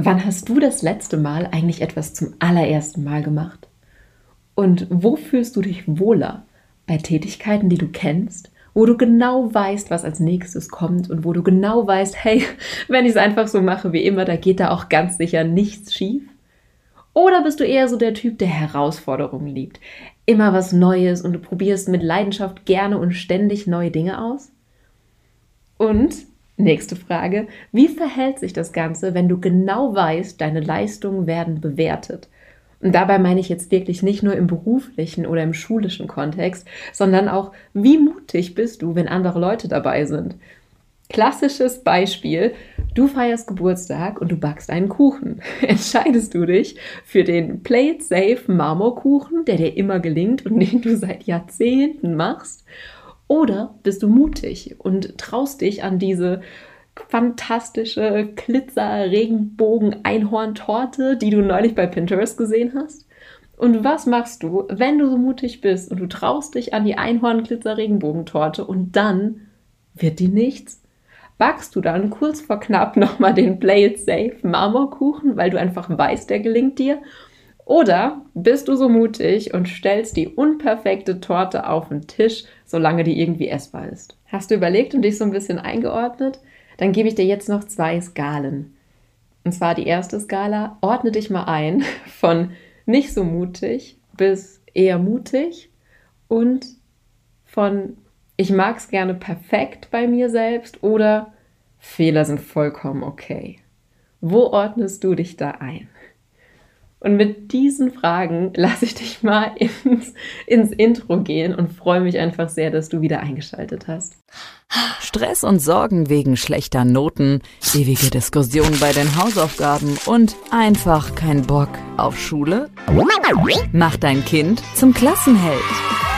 Wann hast du das letzte Mal eigentlich etwas zum allerersten Mal gemacht? Und wo fühlst du dich wohler? Bei Tätigkeiten, die du kennst, wo du genau weißt, was als nächstes kommt und wo du genau weißt, hey, wenn ich es einfach so mache wie immer, da geht da auch ganz sicher nichts schief? Oder bist du eher so der Typ, der Herausforderungen liebt? Immer was Neues und du probierst mit Leidenschaft gerne und ständig neue Dinge aus? Und Nächste Frage. Wie verhält sich das Ganze, wenn du genau weißt, deine Leistungen werden bewertet? Und dabei meine ich jetzt wirklich nicht nur im beruflichen oder im schulischen Kontext, sondern auch, wie mutig bist du, wenn andere Leute dabei sind? Klassisches Beispiel, du feierst Geburtstag und du backst einen Kuchen. Entscheidest du dich für den Play It Safe Marmorkuchen, der dir immer gelingt und den du seit Jahrzehnten machst? Oder bist du mutig und traust dich an diese fantastische Glitzer-Regenbogen-Einhorn-Torte, die du neulich bei Pinterest gesehen hast? Und was machst du, wenn du so mutig bist und du traust dich an die Einhorn-Glitzer-Regenbogentorte und dann wird die nichts? Backst du dann kurz vor knapp nochmal den Play It Safe Marmorkuchen, weil du einfach weißt, der gelingt dir? Oder bist du so mutig und stellst die unperfekte Torte auf den Tisch, solange die irgendwie essbar ist? Hast du überlegt und dich so ein bisschen eingeordnet? Dann gebe ich dir jetzt noch zwei Skalen. Und zwar die erste Skala, ordne dich mal ein von nicht so mutig bis eher mutig und von ich mag es gerne perfekt bei mir selbst oder Fehler sind vollkommen okay. Wo ordnest du dich da ein? Und mit diesen Fragen lasse ich dich mal ins, ins Intro gehen und freue mich einfach sehr, dass du wieder eingeschaltet hast. Stress und Sorgen wegen schlechter Noten, ewige Diskussionen bei den Hausaufgaben und einfach kein Bock auf Schule? Mach dein Kind zum Klassenheld.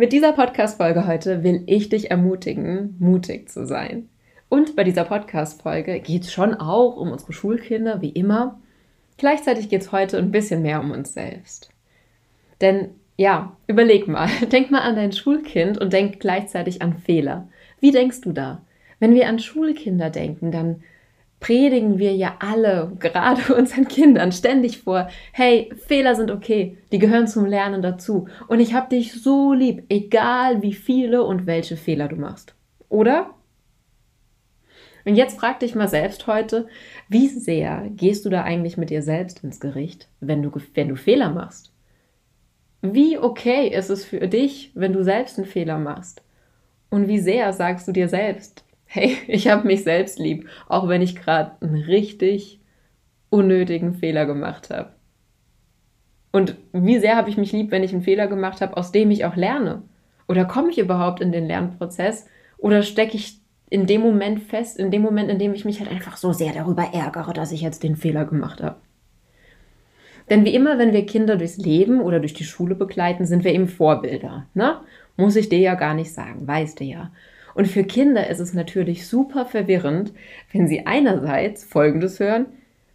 Mit dieser Podcast-Folge heute will ich dich ermutigen, mutig zu sein. Und bei dieser Podcast-Folge geht es schon auch um unsere Schulkinder, wie immer. Gleichzeitig geht es heute ein bisschen mehr um uns selbst. Denn ja, überleg mal, denk mal an dein Schulkind und denk gleichzeitig an Fehler. Wie denkst du da? Wenn wir an Schulkinder denken, dann predigen wir ja alle, gerade unseren Kindern, ständig vor, hey, Fehler sind okay, die gehören zum Lernen dazu. Und ich habe dich so lieb, egal wie viele und welche Fehler du machst. Oder? Und jetzt frag dich mal selbst heute, wie sehr gehst du da eigentlich mit dir selbst ins Gericht, wenn du, wenn du Fehler machst? Wie okay ist es für dich, wenn du selbst einen Fehler machst? Und wie sehr sagst du dir selbst, hey, ich habe mich selbst lieb, auch wenn ich gerade einen richtig unnötigen Fehler gemacht habe. Und wie sehr habe ich mich lieb, wenn ich einen Fehler gemacht habe, aus dem ich auch lerne? Oder komme ich überhaupt in den Lernprozess? Oder stecke ich in dem Moment fest, in dem Moment, in dem ich mich halt einfach so sehr darüber ärgere, dass ich jetzt den Fehler gemacht habe? Denn wie immer, wenn wir Kinder durchs Leben oder durch die Schule begleiten, sind wir eben Vorbilder. Ne? Muss ich dir ja gar nicht sagen, weißt du ja. Und für Kinder ist es natürlich super verwirrend, wenn sie einerseits Folgendes hören,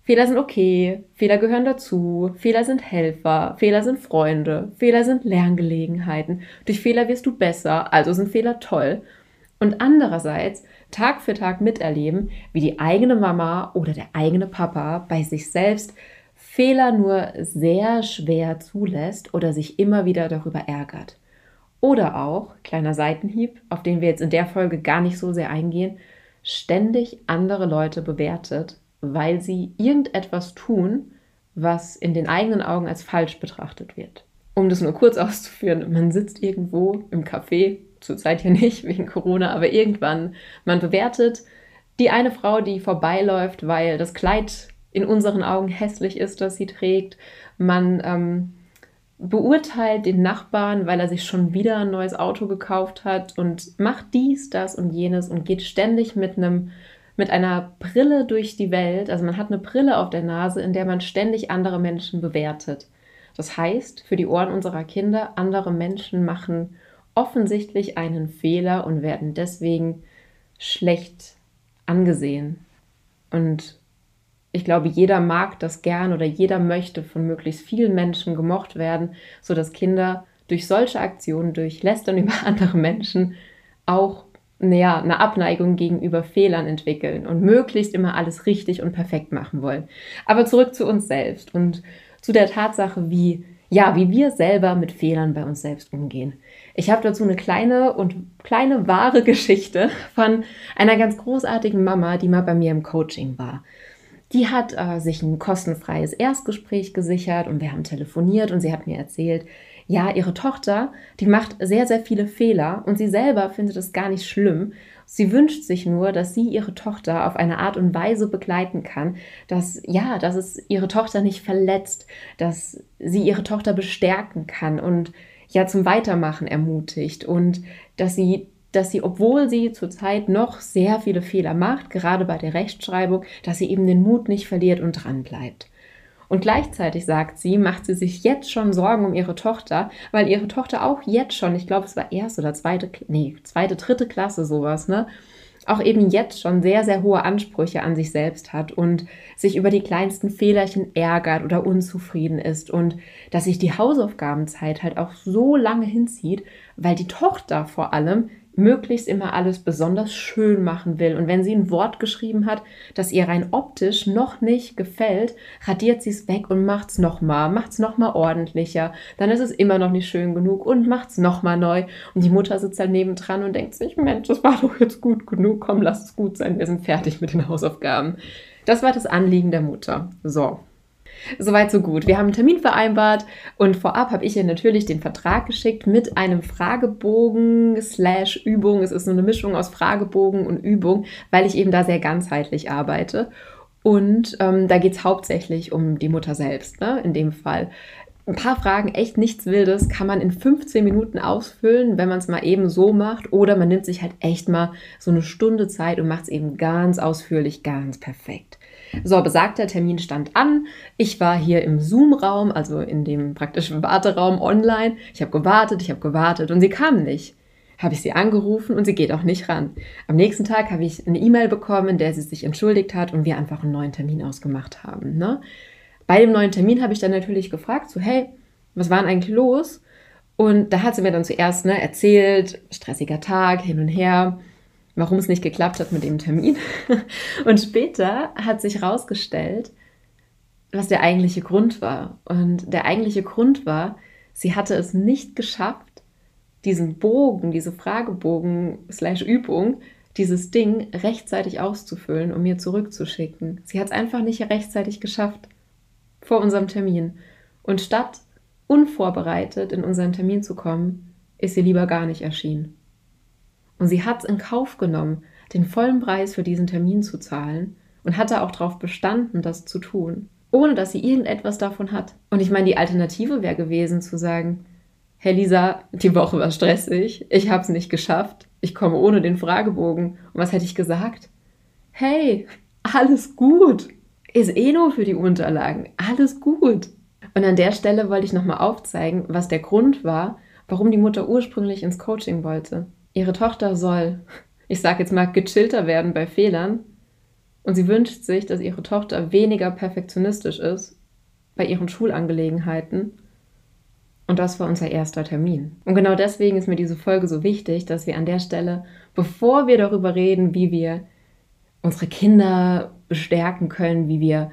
Fehler sind okay, Fehler gehören dazu, Fehler sind Helfer, Fehler sind Freunde, Fehler sind Lerngelegenheiten, durch Fehler wirst du besser, also sind Fehler toll. Und andererseits Tag für Tag miterleben, wie die eigene Mama oder der eigene Papa bei sich selbst Fehler nur sehr schwer zulässt oder sich immer wieder darüber ärgert. Oder auch, kleiner Seitenhieb, auf den wir jetzt in der Folge gar nicht so sehr eingehen, ständig andere Leute bewertet, weil sie irgendetwas tun, was in den eigenen Augen als falsch betrachtet wird. Um das nur kurz auszuführen, man sitzt irgendwo im Café, zurzeit ja nicht wegen Corona, aber irgendwann, man bewertet die eine Frau, die vorbeiläuft, weil das Kleid in unseren Augen hässlich ist, das sie trägt. Man ähm, beurteilt den Nachbarn, weil er sich schon wieder ein neues Auto gekauft hat und macht dies, das und jenes und geht ständig mit einem mit einer Brille durch die Welt. Also man hat eine Brille auf der Nase, in der man ständig andere Menschen bewertet. Das heißt, für die Ohren unserer Kinder, andere Menschen machen offensichtlich einen Fehler und werden deswegen schlecht angesehen. Und ich glaube, jeder mag das gern oder jeder möchte von möglichst vielen Menschen gemocht werden, sodass Kinder durch solche Aktionen, durch Lästern über andere Menschen auch ja, eine Abneigung gegenüber Fehlern entwickeln und möglichst immer alles richtig und perfekt machen wollen. Aber zurück zu uns selbst und zu der Tatsache, wie ja, wie wir selber mit Fehlern bei uns selbst umgehen. Ich habe dazu eine kleine und kleine wahre Geschichte von einer ganz großartigen Mama, die mal bei mir im Coaching war. Die hat äh, sich ein kostenfreies Erstgespräch gesichert und wir haben telefoniert und sie hat mir erzählt, ja, ihre Tochter, die macht sehr, sehr viele Fehler und sie selber findet es gar nicht schlimm. Sie wünscht sich nur, dass sie ihre Tochter auf eine Art und Weise begleiten kann, dass, ja, dass es ihre Tochter nicht verletzt, dass sie ihre Tochter bestärken kann und ja zum Weitermachen ermutigt und dass sie dass sie, obwohl sie zurzeit noch sehr viele Fehler macht, gerade bei der Rechtschreibung, dass sie eben den Mut nicht verliert und dran bleibt. Und gleichzeitig sagt sie, macht sie sich jetzt schon Sorgen um ihre Tochter, weil ihre Tochter auch jetzt schon, ich glaube, es war erste oder zweite, nee, zweite, dritte Klasse sowas, ne? Auch eben jetzt schon sehr, sehr hohe Ansprüche an sich selbst hat und sich über die kleinsten Fehlerchen ärgert oder unzufrieden ist und dass sich die Hausaufgabenzeit halt auch so lange hinzieht, weil die Tochter vor allem möglichst immer alles besonders schön machen will. Und wenn sie ein Wort geschrieben hat, das ihr rein optisch noch nicht gefällt, radiert sie es weg und macht es nochmal, macht es nochmal ordentlicher. Dann ist es immer noch nicht schön genug und macht es nochmal neu. Und die Mutter sitzt dann nebendran und denkt sich, Mensch, das war doch jetzt gut genug, komm, lass es gut sein, wir sind fertig mit den Hausaufgaben. Das war das Anliegen der Mutter. So, Soweit, so gut. Wir haben einen Termin vereinbart und vorab habe ich ihr natürlich den Vertrag geschickt mit einem Fragebogen slash Übung. Es ist so eine Mischung aus Fragebogen und Übung, weil ich eben da sehr ganzheitlich arbeite. Und ähm, da geht es hauptsächlich um die Mutter selbst, ne? in dem Fall. Ein paar Fragen, echt nichts Wildes, kann man in 15 Minuten ausfüllen, wenn man es mal eben so macht. Oder man nimmt sich halt echt mal so eine Stunde Zeit und macht es eben ganz ausführlich, ganz perfekt. So, besagter Termin stand an. Ich war hier im Zoom-Raum, also in dem praktischen Warteraum online. Ich habe gewartet, ich habe gewartet und sie kam nicht. Habe ich sie angerufen und sie geht auch nicht ran. Am nächsten Tag habe ich eine E-Mail bekommen, in der sie sich entschuldigt hat und wir einfach einen neuen Termin ausgemacht haben. Ne? Bei dem neuen Termin habe ich dann natürlich gefragt, so hey, was war denn eigentlich los? Und da hat sie mir dann zuerst ne, erzählt, stressiger Tag, hin und her warum es nicht geklappt hat mit dem Termin. Und später hat sich herausgestellt, was der eigentliche Grund war. Und der eigentliche Grund war, sie hatte es nicht geschafft, diesen Bogen, diese Fragebogen slash Übung, dieses Ding rechtzeitig auszufüllen, um mir zurückzuschicken. Sie hat es einfach nicht rechtzeitig geschafft vor unserem Termin. Und statt unvorbereitet in unseren Termin zu kommen, ist sie lieber gar nicht erschienen. Und sie hat es in Kauf genommen, den vollen Preis für diesen Termin zu zahlen und hatte auch darauf bestanden, das zu tun, ohne dass sie irgendetwas davon hat. Und ich meine, die Alternative wäre gewesen zu sagen, Herr Lisa, die Woche war stressig, ich habe es nicht geschafft, ich komme ohne den Fragebogen. Und was hätte ich gesagt? Hey, alles gut, ist eh nur für die Unterlagen, alles gut. Und an der Stelle wollte ich nochmal aufzeigen, was der Grund war, warum die Mutter ursprünglich ins Coaching wollte ihre Tochter soll, ich sage jetzt mal, gechillter werden bei Fehlern. Und sie wünscht sich, dass ihre Tochter weniger perfektionistisch ist bei ihren Schulangelegenheiten. Und das war unser erster Termin. Und genau deswegen ist mir diese Folge so wichtig, dass wir an der Stelle, bevor wir darüber reden, wie wir unsere Kinder bestärken können, wie wir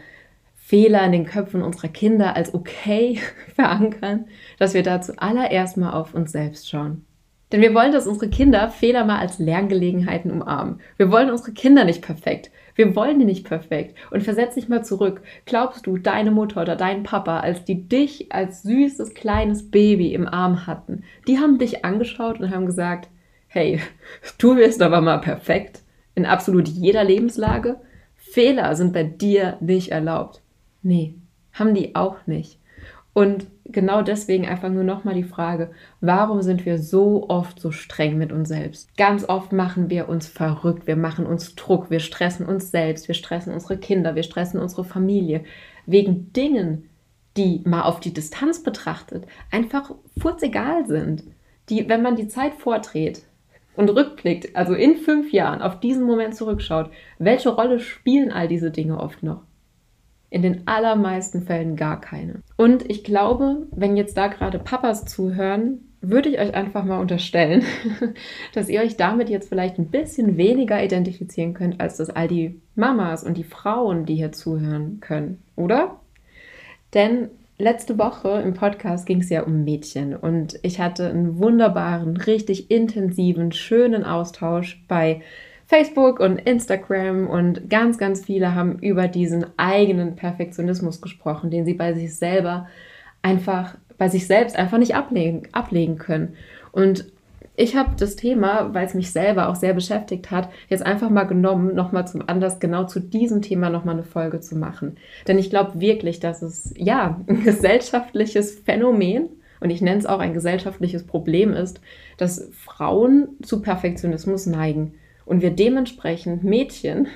Fehler in den Köpfen unserer Kinder als okay verankern, dass wir dazu allererst mal auf uns selbst schauen. Denn wir wollen, dass unsere Kinder Fehler mal als Lerngelegenheiten umarmen. Wir wollen unsere Kinder nicht perfekt. Wir wollen die nicht perfekt. Und versetz dich mal zurück. Glaubst du, deine Mutter oder dein Papa, als die dich als süßes kleines Baby im Arm hatten, die haben dich angeschaut und haben gesagt, hey, du wirst aber mal perfekt in absolut jeder Lebenslage? Fehler sind bei dir nicht erlaubt. Nee, haben die auch nicht. Und genau deswegen einfach nur nochmal die Frage, warum sind wir so oft so streng mit uns selbst? Ganz oft machen wir uns verrückt, wir machen uns Druck, wir stressen uns selbst, wir stressen unsere Kinder, wir stressen unsere Familie wegen Dingen, die mal auf die Distanz betrachtet einfach furzegal sind. Die, wenn man die Zeit vordreht und rückblickt, also in fünf Jahren auf diesen Moment zurückschaut, welche Rolle spielen all diese Dinge oft noch? In den allermeisten Fällen gar keine. Und ich glaube, wenn jetzt da gerade Papas zuhören, würde ich euch einfach mal unterstellen, dass ihr euch damit jetzt vielleicht ein bisschen weniger identifizieren könnt, als das all die Mamas und die Frauen, die hier zuhören können, oder? Denn letzte Woche im Podcast ging es ja um Mädchen und ich hatte einen wunderbaren, richtig intensiven, schönen Austausch bei Facebook und Instagram und ganz, ganz viele haben über diesen eigenen Perfektionismus gesprochen, den sie bei sich selber einfach, bei sich selbst einfach nicht ablegen, ablegen können. Und ich habe das Thema, weil es mich selber auch sehr beschäftigt hat, jetzt einfach mal genommen, nochmal zum Anlass, genau zu diesem Thema nochmal eine Folge zu machen. Denn ich glaube wirklich, dass es ja ein gesellschaftliches Phänomen und ich nenne es auch ein gesellschaftliches Problem ist, dass Frauen zu Perfektionismus neigen und wir dementsprechend Mädchen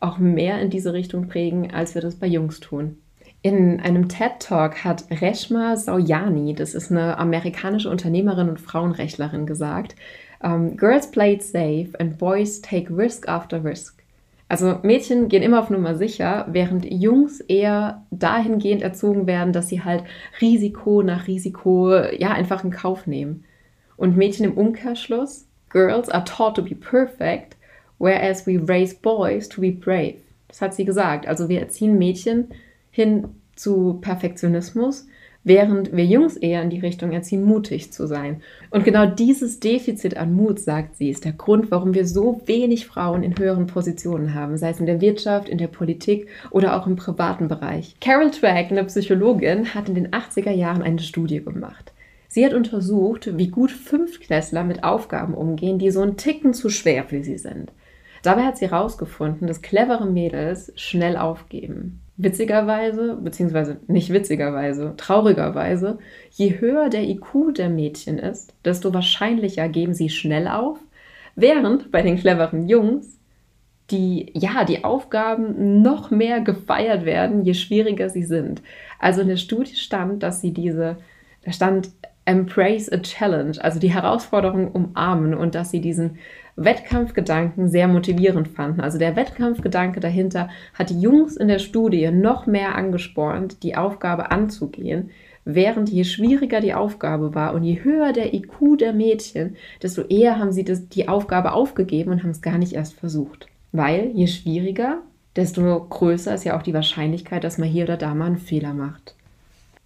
auch mehr in diese Richtung prägen, als wir das bei Jungs tun. In einem TED Talk hat Reshma Sauyani, das ist eine amerikanische Unternehmerin und Frauenrechtlerin, gesagt, ähm, Girls play it safe and boys take risk after risk. Also Mädchen gehen immer auf Nummer sicher, während Jungs eher dahingehend erzogen werden, dass sie halt Risiko nach Risiko ja einfach in Kauf nehmen. Und Mädchen im Umkehrschluss Girls are taught to be perfect, whereas we raise boys to be brave. Das hat sie gesagt. Also wir erziehen Mädchen hin zu Perfektionismus, während wir Jungs eher in die Richtung erziehen, mutig zu sein. Und genau dieses Defizit an Mut, sagt sie, ist der Grund, warum wir so wenig Frauen in höheren Positionen haben, sei es in der Wirtschaft, in der Politik oder auch im privaten Bereich. Carol Dweck, eine Psychologin, hat in den 80er Jahren eine Studie gemacht. Sie hat untersucht, wie gut Fünftklässler mit Aufgaben umgehen, die so einen Ticken zu schwer für sie sind. Dabei hat sie herausgefunden, dass clevere Mädels schnell aufgeben. Witzigerweise, beziehungsweise nicht witzigerweise, traurigerweise, je höher der IQ der Mädchen ist, desto wahrscheinlicher geben sie schnell auf, während bei den cleveren Jungs die, ja, die Aufgaben noch mehr gefeiert werden, je schwieriger sie sind. Also in der Studie stand, dass sie diese, da stand Embrace a Challenge, also die Herausforderung umarmen und dass sie diesen Wettkampfgedanken sehr motivierend fanden. Also der Wettkampfgedanke dahinter hat die Jungs in der Studie noch mehr angespornt, die Aufgabe anzugehen, während je schwieriger die Aufgabe war und je höher der IQ der Mädchen, desto eher haben sie das, die Aufgabe aufgegeben und haben es gar nicht erst versucht. Weil je schwieriger, desto größer ist ja auch die Wahrscheinlichkeit, dass man hier oder da mal einen Fehler macht.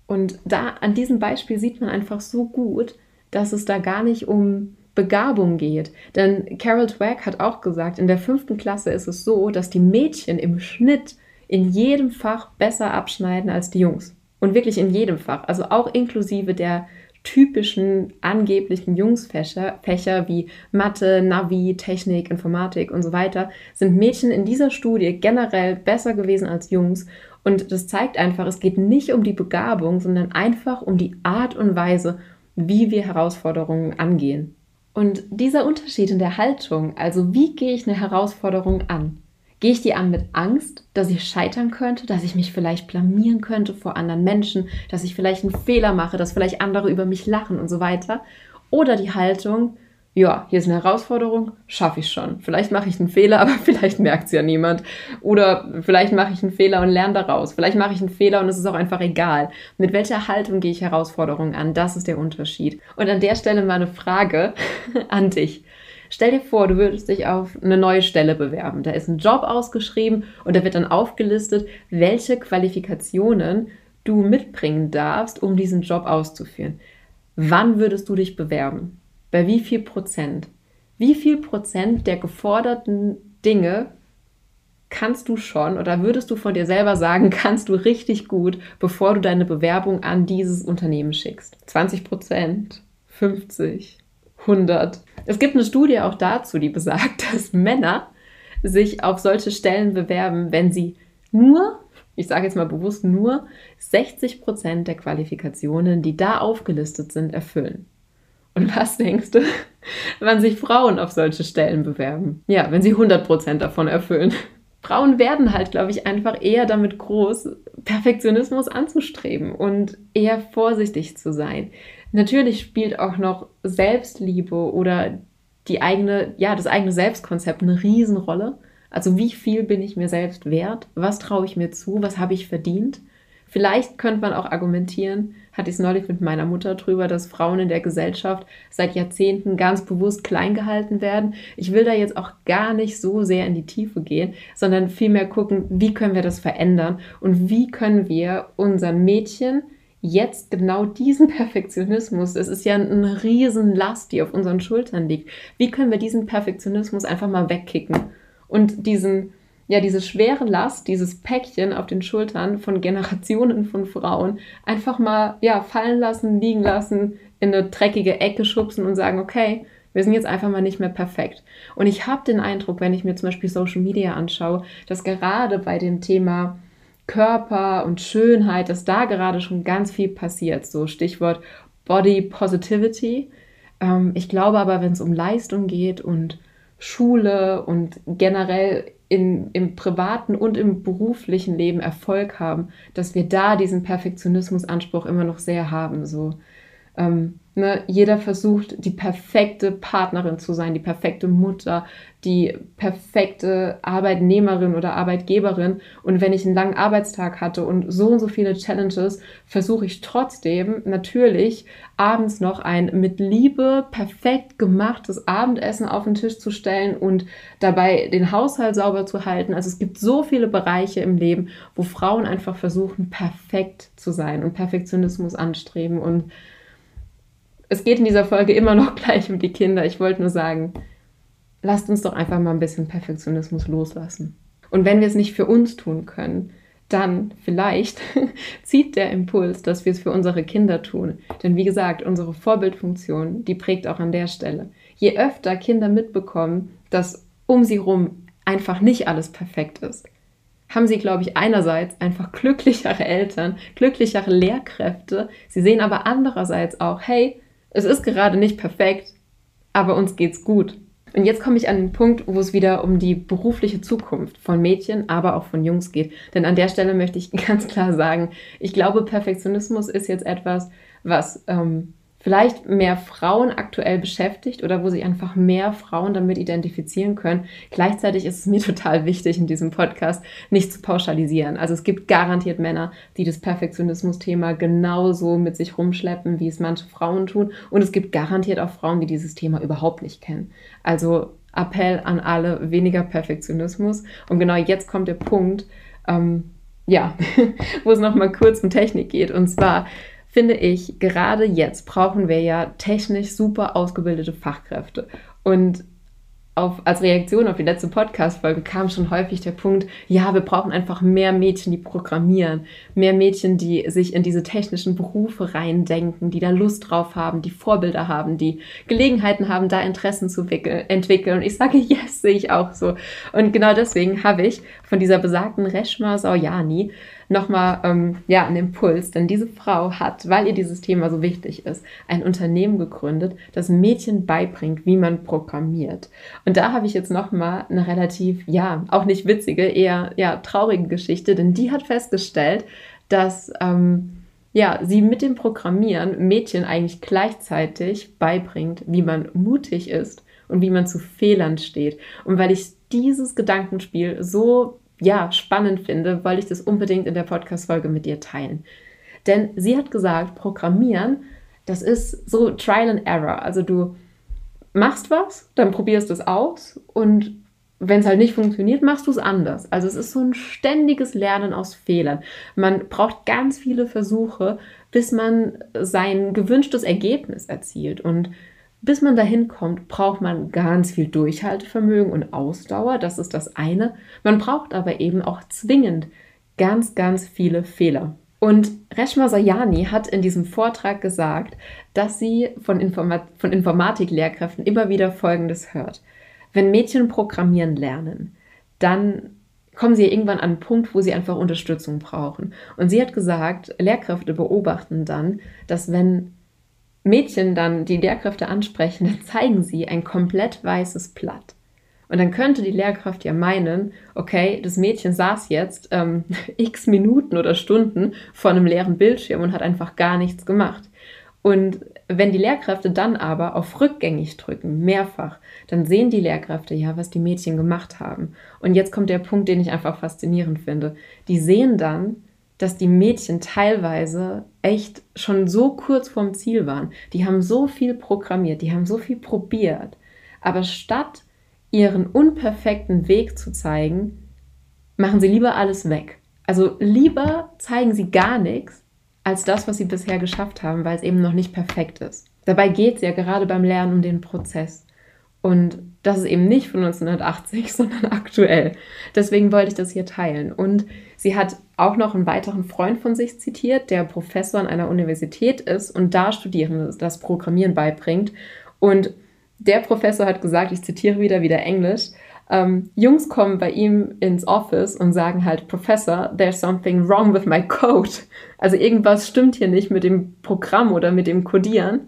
Und da an diesem Beispiel sieht man einfach so gut, dass es da gar nicht um Begabung geht. Denn Carol Dweck hat auch gesagt, in der fünften Klasse ist es so, dass die Mädchen im Schnitt in jedem Fach besser abschneiden als die Jungs. Und wirklich in jedem Fach. Also auch inklusive der typischen angeblichen Jungsfächer Fächer wie Mathe, Navi, Technik, Informatik und so weiter, sind Mädchen in dieser Studie generell besser gewesen als Jungs. Und das zeigt einfach, es geht nicht um die Begabung, sondern einfach um die Art und Weise, wie wir Herausforderungen angehen. Und dieser Unterschied in der Haltung, also wie gehe ich eine Herausforderung an? Gehe ich die an mit Angst, dass ich scheitern könnte, dass ich mich vielleicht blamieren könnte vor anderen Menschen, dass ich vielleicht einen Fehler mache, dass vielleicht andere über mich lachen und so weiter? Oder die Haltung, ja, hier ist eine Herausforderung, schaffe ich schon. Vielleicht mache ich einen Fehler, aber vielleicht merkt es ja niemand. Oder vielleicht mache ich einen Fehler und lerne daraus. Vielleicht mache ich einen Fehler und es ist auch einfach egal. Mit welcher Haltung gehe ich Herausforderungen an? Das ist der Unterschied. Und an der Stelle mal eine Frage an dich. Stell dir vor, du würdest dich auf eine neue Stelle bewerben. Da ist ein Job ausgeschrieben und da wird dann aufgelistet, welche Qualifikationen du mitbringen darfst, um diesen Job auszuführen. Wann würdest du dich bewerben? Bei wie viel Prozent? Wie viel Prozent der geforderten Dinge kannst du schon oder würdest du von dir selber sagen, kannst du richtig gut, bevor du deine Bewerbung an dieses Unternehmen schickst? 20 Prozent? 50? 100? Es gibt eine Studie auch dazu, die besagt, dass Männer sich auf solche Stellen bewerben, wenn sie nur ich sage jetzt mal bewusst nur 60 Prozent der Qualifikationen, die da aufgelistet sind, erfüllen. Und was denkst du, wann sich Frauen auf solche Stellen bewerben? Ja, wenn sie 100 Prozent davon erfüllen. Frauen werden halt, glaube ich, einfach eher damit groß, Perfektionismus anzustreben und eher vorsichtig zu sein. Natürlich spielt auch noch Selbstliebe oder die eigene, ja, das eigene Selbstkonzept eine Riesenrolle. Also wie viel bin ich mir selbst wert? Was traue ich mir zu? Was habe ich verdient? Vielleicht könnte man auch argumentieren, hatte ich es neulich mit meiner Mutter drüber, dass Frauen in der Gesellschaft seit Jahrzehnten ganz bewusst klein gehalten werden. Ich will da jetzt auch gar nicht so sehr in die Tiefe gehen, sondern vielmehr gucken, wie können wir das verändern und wie können wir unseren Mädchen jetzt genau diesen Perfektionismus, es ist ja eine Riesenlast, die auf unseren Schultern liegt, wie können wir diesen Perfektionismus einfach mal wegkicken und diesen ja, diese schwere Last, dieses Päckchen auf den Schultern von Generationen von Frauen einfach mal, ja, fallen lassen, liegen lassen, in eine dreckige Ecke schubsen und sagen, okay, wir sind jetzt einfach mal nicht mehr perfekt. Und ich habe den Eindruck, wenn ich mir zum Beispiel Social Media anschaue, dass gerade bei dem Thema Körper und Schönheit, dass da gerade schon ganz viel passiert. So Stichwort Body Positivity. Ähm, ich glaube aber, wenn es um Leistung geht und Schule und generell in, im privaten und im beruflichen Leben Erfolg haben, dass wir da diesen Perfektionismusanspruch immer noch sehr haben. So, ähm, ne, jeder versucht, die perfekte Partnerin zu sein, die perfekte Mutter, die perfekte Arbeitnehmerin oder Arbeitgeberin. Und wenn ich einen langen Arbeitstag hatte und so und so viele Challenges, versuche ich trotzdem natürlich abends noch ein mit Liebe perfekt gemachtes Abendessen auf den Tisch zu stellen und dabei den Haushalt sauber zu halten. Also es gibt so viele Bereiche im Leben, wo Frauen einfach versuchen, perfekt zu sein und Perfektionismus anstreben und es geht in dieser Folge immer noch gleich um die Kinder. Ich wollte nur sagen, lasst uns doch einfach mal ein bisschen Perfektionismus loslassen. Und wenn wir es nicht für uns tun können, dann vielleicht zieht der Impuls, dass wir es für unsere Kinder tun. Denn wie gesagt, unsere Vorbildfunktion, die prägt auch an der Stelle. Je öfter Kinder mitbekommen, dass um sie rum einfach nicht alles perfekt ist, haben sie, glaube ich, einerseits einfach glücklichere Eltern, glücklichere Lehrkräfte. Sie sehen aber andererseits auch, hey, es ist gerade nicht perfekt, aber uns geht's gut. Und jetzt komme ich an den Punkt, wo es wieder um die berufliche Zukunft von Mädchen, aber auch von Jungs geht. Denn an der Stelle möchte ich ganz klar sagen, ich glaube, Perfektionismus ist jetzt etwas, was ähm, vielleicht mehr Frauen aktuell beschäftigt oder wo sich einfach mehr Frauen damit identifizieren können. Gleichzeitig ist es mir total wichtig in diesem Podcast nicht zu pauschalisieren. Also es gibt garantiert Männer, die das Perfektionismus-Thema genauso mit sich rumschleppen, wie es manche Frauen tun. Und es gibt garantiert auch Frauen, die dieses Thema überhaupt nicht kennen. Also Appell an alle, weniger Perfektionismus. Und genau jetzt kommt der Punkt, ähm, ja, wo es nochmal kurz um Technik geht. Und zwar, finde ich, gerade jetzt brauchen wir ja technisch super ausgebildete Fachkräfte. Und auf, als Reaktion auf die letzte Podcast-Folge kam schon häufig der Punkt, ja, wir brauchen einfach mehr Mädchen, die programmieren, mehr Mädchen, die sich in diese technischen Berufe reindenken, die da Lust drauf haben, die Vorbilder haben, die Gelegenheiten haben, da Interessen zu entwickeln. Und ich sage, yes, sehe ich auch so. Und genau deswegen habe ich von dieser besagten Reshma Sauyani nochmal ähm, ja, einen Impuls, denn diese Frau hat, weil ihr dieses Thema so wichtig ist, ein Unternehmen gegründet, das Mädchen beibringt, wie man programmiert. Und da habe ich jetzt nochmal eine relativ, ja, auch nicht witzige, eher ja, traurige Geschichte, denn die hat festgestellt, dass ähm, ja, sie mit dem Programmieren Mädchen eigentlich gleichzeitig beibringt, wie man mutig ist und wie man zu Fehlern steht. Und weil ich dieses Gedankenspiel so ja, spannend finde, wollte ich das unbedingt in der Podcast-Folge mit dir teilen. Denn sie hat gesagt, Programmieren, das ist so Trial and Error. Also du machst was, dann probierst du es aus und wenn es halt nicht funktioniert, machst du es anders. Also es ist so ein ständiges Lernen aus Fehlern. Man braucht ganz viele Versuche, bis man sein gewünschtes Ergebnis erzielt. Und bis man dahin kommt, braucht man ganz viel Durchhaltevermögen und Ausdauer. Das ist das eine. Man braucht aber eben auch zwingend ganz, ganz viele Fehler. Und Reshma Sayani hat in diesem Vortrag gesagt, dass sie von, Informa von Informatiklehrkräften immer wieder Folgendes hört. Wenn Mädchen programmieren lernen, dann kommen sie irgendwann an einen Punkt, wo sie einfach Unterstützung brauchen. Und sie hat gesagt, Lehrkräfte beobachten dann, dass wenn Mädchen dann die Lehrkräfte ansprechen, dann zeigen sie ein komplett weißes Blatt. Und dann könnte die Lehrkraft ja meinen, okay, das Mädchen saß jetzt ähm, x Minuten oder Stunden vor einem leeren Bildschirm und hat einfach gar nichts gemacht. Und wenn die Lehrkräfte dann aber auf rückgängig drücken, mehrfach, dann sehen die Lehrkräfte ja, was die Mädchen gemacht haben. Und jetzt kommt der Punkt, den ich einfach faszinierend finde. Die sehen dann, dass die Mädchen teilweise echt schon so kurz vorm Ziel waren. Die haben so viel programmiert, die haben so viel probiert. Aber statt ihren unperfekten Weg zu zeigen, machen sie lieber alles weg. Also lieber zeigen sie gar nichts, als das, was sie bisher geschafft haben, weil es eben noch nicht perfekt ist. Dabei geht es ja gerade beim Lernen um den Prozess. Und das ist eben nicht von 1980, sondern aktuell. Deswegen wollte ich das hier teilen. Und sie hat auch noch einen weiteren Freund von sich zitiert, der Professor an einer Universität ist und da Studierende das Programmieren beibringt. Und der Professor hat gesagt, ich zitiere wieder wieder Englisch, ähm, Jungs kommen bei ihm ins Office und sagen halt, Professor, there's something wrong with my code. Also irgendwas stimmt hier nicht mit dem Programm oder mit dem Codieren,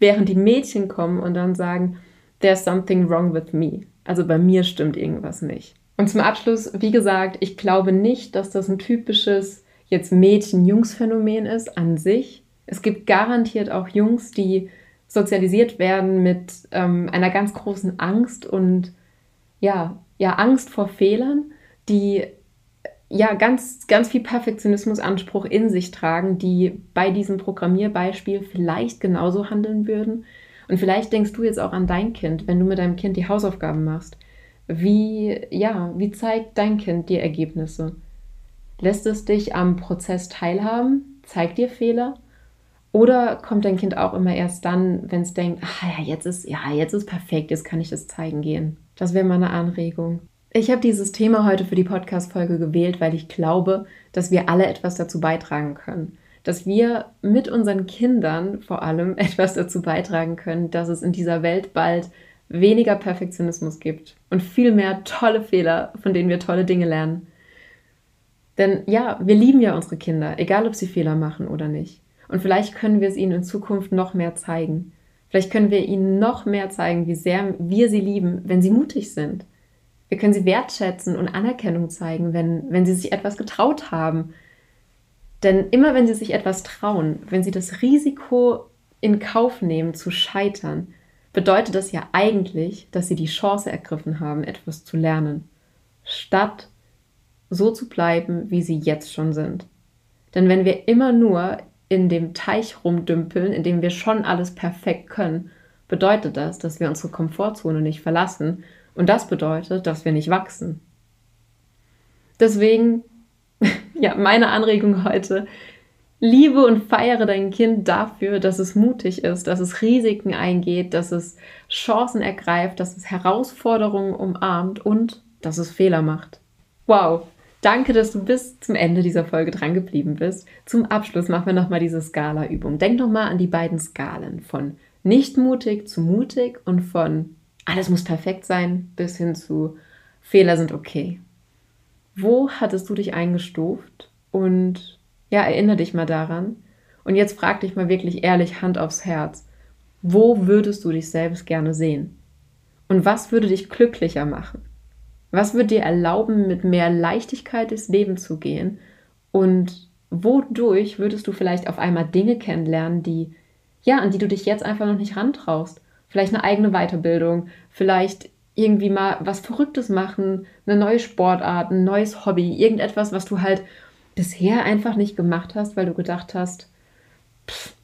während die Mädchen kommen und dann sagen, there's something wrong with me. Also bei mir stimmt irgendwas nicht. Und zum Abschluss, wie gesagt, ich glaube nicht, dass das ein typisches jetzt Mädchen-Jungs-Phänomen ist an sich. Es gibt garantiert auch Jungs, die sozialisiert werden mit ähm, einer ganz großen Angst und ja, ja, Angst vor Fehlern, die ja ganz, ganz viel Perfektionismusanspruch in sich tragen, die bei diesem Programmierbeispiel vielleicht genauso handeln würden. Und vielleicht denkst du jetzt auch an dein Kind, wenn du mit deinem Kind die Hausaufgaben machst. Wie, ja, wie zeigt dein Kind die Ergebnisse? Lässt es dich am Prozess teilhaben? Zeigt dir Fehler? Oder kommt dein Kind auch immer erst dann, wenn es denkt, ach ja, jetzt ist, ja, jetzt ist perfekt, jetzt kann ich das zeigen gehen. Das wäre mal eine Anregung. Ich habe dieses Thema heute für die Podcast-Folge gewählt, weil ich glaube, dass wir alle etwas dazu beitragen können. Dass wir mit unseren Kindern vor allem etwas dazu beitragen können, dass es in dieser Welt bald weniger Perfektionismus gibt und viel mehr tolle Fehler, von denen wir tolle Dinge lernen. Denn ja, wir lieben ja unsere Kinder, egal ob sie Fehler machen oder nicht. Und vielleicht können wir es ihnen in Zukunft noch mehr zeigen. Vielleicht können wir ihnen noch mehr zeigen, wie sehr wir sie lieben, wenn sie mutig sind. Wir können sie wertschätzen und Anerkennung zeigen, wenn, wenn sie sich etwas getraut haben. Denn immer wenn sie sich etwas trauen, wenn sie das Risiko in Kauf nehmen zu scheitern, bedeutet das ja eigentlich, dass sie die Chance ergriffen haben, etwas zu lernen, statt so zu bleiben, wie sie jetzt schon sind. Denn wenn wir immer nur in dem Teich rumdümpeln, in dem wir schon alles perfekt können, bedeutet das, dass wir unsere Komfortzone nicht verlassen und das bedeutet, dass wir nicht wachsen. Deswegen, ja, meine Anregung heute, liebe und feiere dein Kind dafür, dass es mutig ist, dass es Risiken eingeht, dass es Chancen ergreift, dass es Herausforderungen umarmt und dass es Fehler macht. Wow, Danke, dass du bis zum Ende dieser Folge dran geblieben bist. Zum Abschluss machen wir nochmal diese Skala-Übung. Denk nochmal an die beiden Skalen von nicht mutig zu mutig und von alles muss perfekt sein bis hin zu Fehler sind okay. Wo hattest du dich eingestuft? Und ja, erinnere dich mal daran. Und jetzt frag dich mal wirklich ehrlich, Hand aufs Herz. Wo würdest du dich selbst gerne sehen? Und was würde dich glücklicher machen? Was wird dir erlauben, mit mehr Leichtigkeit durchs Leben zu gehen? Und wodurch würdest du vielleicht auf einmal Dinge kennenlernen, die, ja, an die du dich jetzt einfach noch nicht rantraust? Vielleicht eine eigene Weiterbildung, vielleicht irgendwie mal was Verrücktes machen, eine neue Sportart, ein neues Hobby, irgendetwas, was du halt bisher einfach nicht gemacht hast, weil du gedacht hast, pff,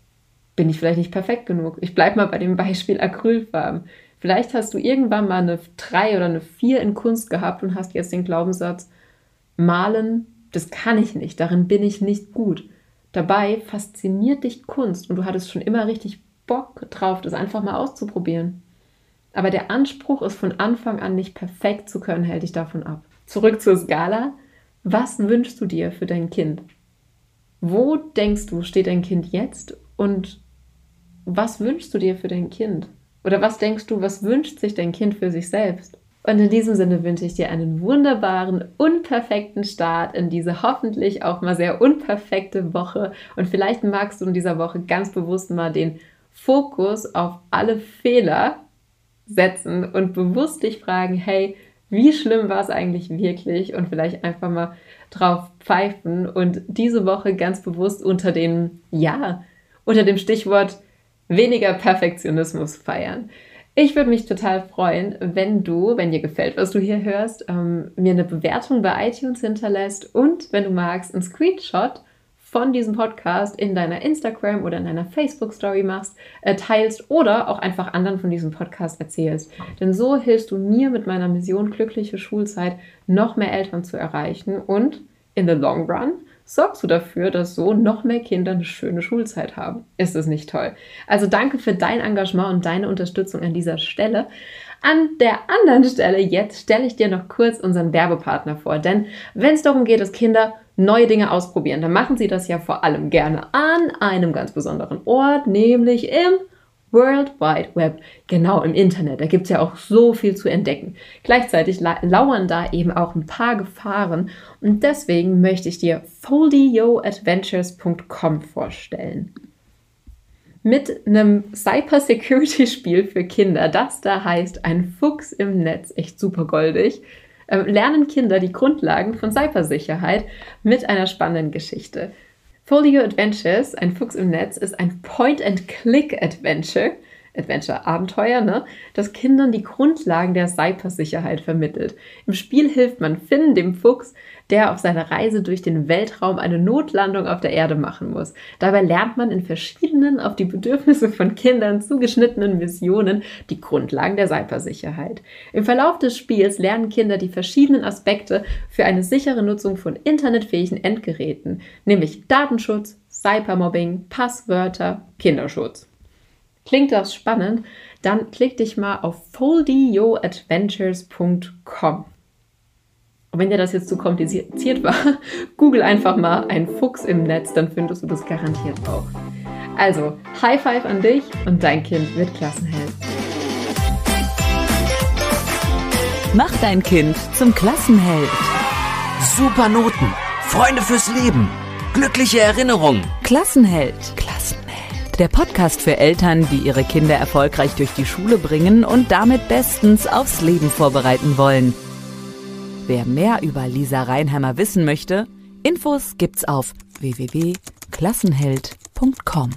bin ich vielleicht nicht perfekt genug. Ich bleibe mal bei dem Beispiel Acrylfarben. Vielleicht hast du irgendwann mal eine 3 oder eine 4 in Kunst gehabt und hast jetzt den Glaubenssatz, malen, das kann ich nicht, darin bin ich nicht gut. Dabei fasziniert dich Kunst und du hattest schon immer richtig Bock drauf, das einfach mal auszuprobieren. Aber der Anspruch, es von Anfang an nicht perfekt zu können, hält dich davon ab. Zurück zur Skala. Was wünschst du dir für dein Kind? Wo denkst du, steht dein Kind jetzt und was wünschst du dir für dein Kind? Oder was denkst du, was wünscht sich dein Kind für sich selbst? Und in diesem Sinne wünsche ich dir einen wunderbaren, unperfekten Start in diese hoffentlich auch mal sehr unperfekte Woche. Und vielleicht magst du in dieser Woche ganz bewusst mal den Fokus auf alle Fehler setzen und bewusst dich fragen, hey, wie schlimm war es eigentlich wirklich? Und vielleicht einfach mal drauf pfeifen und diese Woche ganz bewusst unter den, ja, unter dem Stichwort weniger Perfektionismus feiern. Ich würde mich total freuen, wenn du, wenn dir gefällt, was du hier hörst, ähm, mir eine Bewertung bei iTunes hinterlässt und wenn du magst, einen Screenshot von diesem Podcast in deiner Instagram oder in deiner Facebook Story machst, äh, teilst oder auch einfach anderen von diesem Podcast erzählst. Denn so hilfst du mir mit meiner Mission glückliche Schulzeit noch mehr Eltern zu erreichen und in the long run sorgst du dafür, dass so noch mehr Kinder eine schöne Schulzeit haben. Ist es nicht toll? Also danke für dein Engagement und deine Unterstützung an dieser Stelle. An der anderen Stelle jetzt stelle ich dir noch kurz unseren Werbepartner vor, denn wenn es darum geht, dass Kinder neue Dinge ausprobieren, dann machen sie das ja vor allem gerne an einem ganz besonderen Ort, nämlich im World Wide Web, genau im Internet. Da gibt es ja auch so viel zu entdecken. Gleichzeitig la lauern da eben auch ein paar Gefahren und deswegen möchte ich dir foldioadventures.com vorstellen. Mit einem Cyber-Security-Spiel für Kinder, das da heißt Ein Fuchs im Netz, echt super goldig, äh, lernen Kinder die Grundlagen von Cybersicherheit mit einer spannenden Geschichte. Folio Adventures, ein Fuchs im Netz, ist ein Point-and-Click-Adventure, Adventure-Abenteuer, ne, das Kindern die Grundlagen der Cybersicherheit vermittelt. Im Spiel hilft man Finn, dem Fuchs, der auf seiner Reise durch den Weltraum eine Notlandung auf der Erde machen muss. Dabei lernt man in verschiedenen, auf die Bedürfnisse von Kindern zugeschnittenen Missionen die Grundlagen der Cybersicherheit. Im Verlauf des Spiels lernen Kinder die verschiedenen Aspekte für eine sichere Nutzung von internetfähigen Endgeräten, nämlich Datenschutz, Cybermobbing, Passwörter, Kinderschutz. Klingt das spannend? Dann klick dich mal auf foldioadventures.com. Und wenn dir das jetzt zu kompliziert war, google einfach mal ein Fuchs im Netz, dann findest du das garantiert auch. Also, High Five an dich und dein Kind wird Klassenheld. Mach dein Kind zum Klassenheld. Super Noten, Freunde fürs Leben, glückliche Erinnerungen. Klassenheld. Klassenheld. Der Podcast für Eltern, die ihre Kinder erfolgreich durch die Schule bringen und damit bestens aufs Leben vorbereiten wollen. Wer mehr über Lisa Reinheimer wissen möchte, Infos gibt's auf www.klassenheld.com.